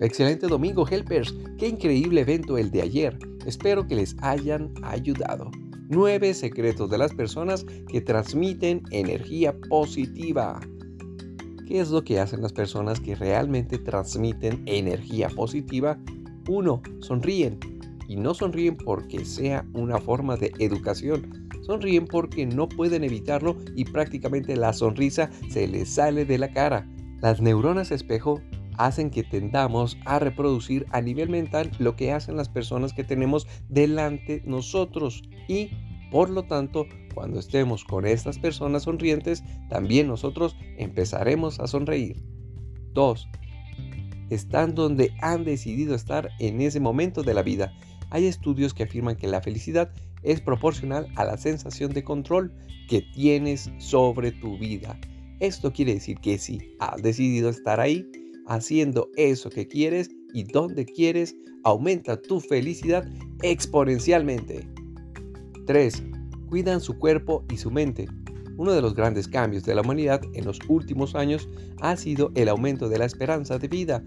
Excelente domingo, helpers. Qué increíble evento el de ayer. Espero que les hayan ayudado. 9 secretos de las personas que transmiten energía positiva. ¿Qué es lo que hacen las personas que realmente transmiten energía positiva? 1. Sonríen. Y no sonríen porque sea una forma de educación. Sonríen porque no pueden evitarlo y prácticamente la sonrisa se les sale de la cara. Las neuronas espejo hacen que tendamos a reproducir a nivel mental lo que hacen las personas que tenemos delante nosotros y por lo tanto cuando estemos con estas personas sonrientes también nosotros empezaremos a sonreír 2. Están donde han decidido estar en ese momento de la vida. Hay estudios que afirman que la felicidad es proporcional a la sensación de control que tienes sobre tu vida. Esto quiere decir que si has decidido estar ahí, haciendo eso que quieres y donde quieres, aumenta tu felicidad exponencialmente. 3. Cuidan su cuerpo y su mente. Uno de los grandes cambios de la humanidad en los últimos años ha sido el aumento de la esperanza de vida.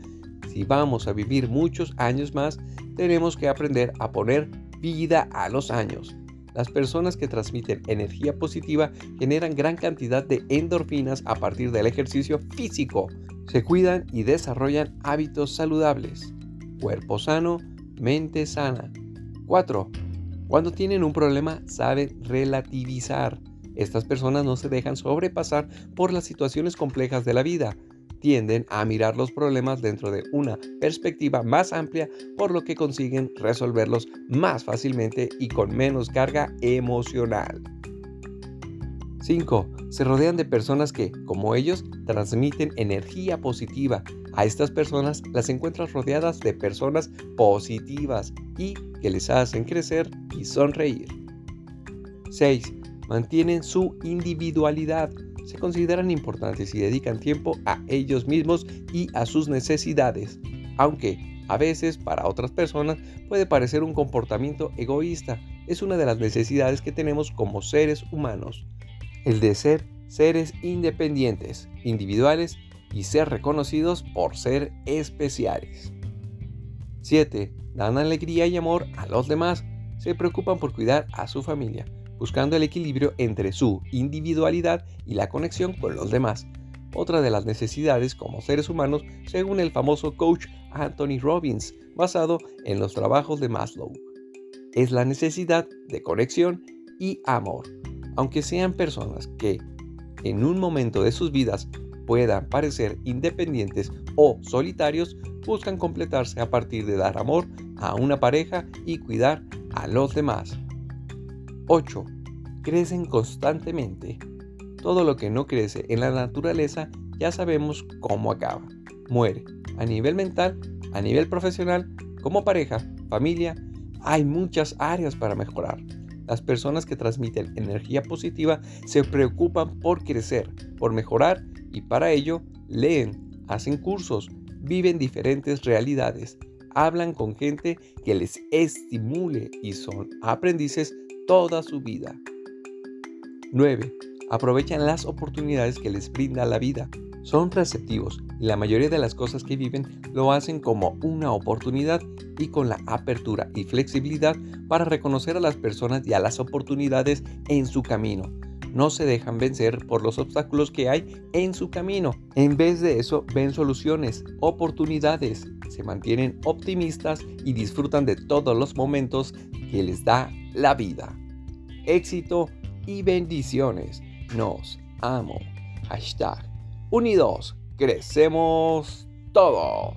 Si vamos a vivir muchos años más, tenemos que aprender a poner vida a los años. Las personas que transmiten energía positiva generan gran cantidad de endorfinas a partir del ejercicio físico. Se cuidan y desarrollan hábitos saludables. Cuerpo sano, mente sana. 4. Cuando tienen un problema, saben relativizar. Estas personas no se dejan sobrepasar por las situaciones complejas de la vida tienden a mirar los problemas dentro de una perspectiva más amplia, por lo que consiguen resolverlos más fácilmente y con menos carga emocional. 5. Se rodean de personas que, como ellos, transmiten energía positiva. A estas personas las encuentras rodeadas de personas positivas y que les hacen crecer y sonreír. 6. Mantienen su individualidad se consideran importantes y dedican tiempo a ellos mismos y a sus necesidades, aunque a veces para otras personas puede parecer un comportamiento egoísta, es una de las necesidades que tenemos como seres humanos, el de ser seres independientes, individuales y ser reconocidos por ser especiales. 7. Dan alegría y amor a los demás, se preocupan por cuidar a su familia, buscando el equilibrio entre su individualidad y la conexión con los demás. Otra de las necesidades como seres humanos, según el famoso coach Anthony Robbins, basado en los trabajos de Maslow, es la necesidad de conexión y amor. Aunque sean personas que en un momento de sus vidas puedan parecer independientes o solitarios, buscan completarse a partir de dar amor a una pareja y cuidar a los demás. 8. Crecen constantemente. Todo lo que no crece en la naturaleza ya sabemos cómo acaba. Muere. A nivel mental, a nivel profesional, como pareja, familia, hay muchas áreas para mejorar. Las personas que transmiten energía positiva se preocupan por crecer, por mejorar y para ello leen, hacen cursos, viven diferentes realidades, hablan con gente que les estimule y son aprendices toda su vida. 9. Aprovechan las oportunidades que les brinda la vida. Son receptivos y la mayoría de las cosas que viven lo hacen como una oportunidad y con la apertura y flexibilidad para reconocer a las personas y a las oportunidades en su camino. No se dejan vencer por los obstáculos que hay en su camino. En vez de eso, ven soluciones, oportunidades, se mantienen optimistas y disfrutan de todos los momentos que les da la vida. Éxito y bendiciones. Nos amo. Hashtag unidos. Crecemos todos.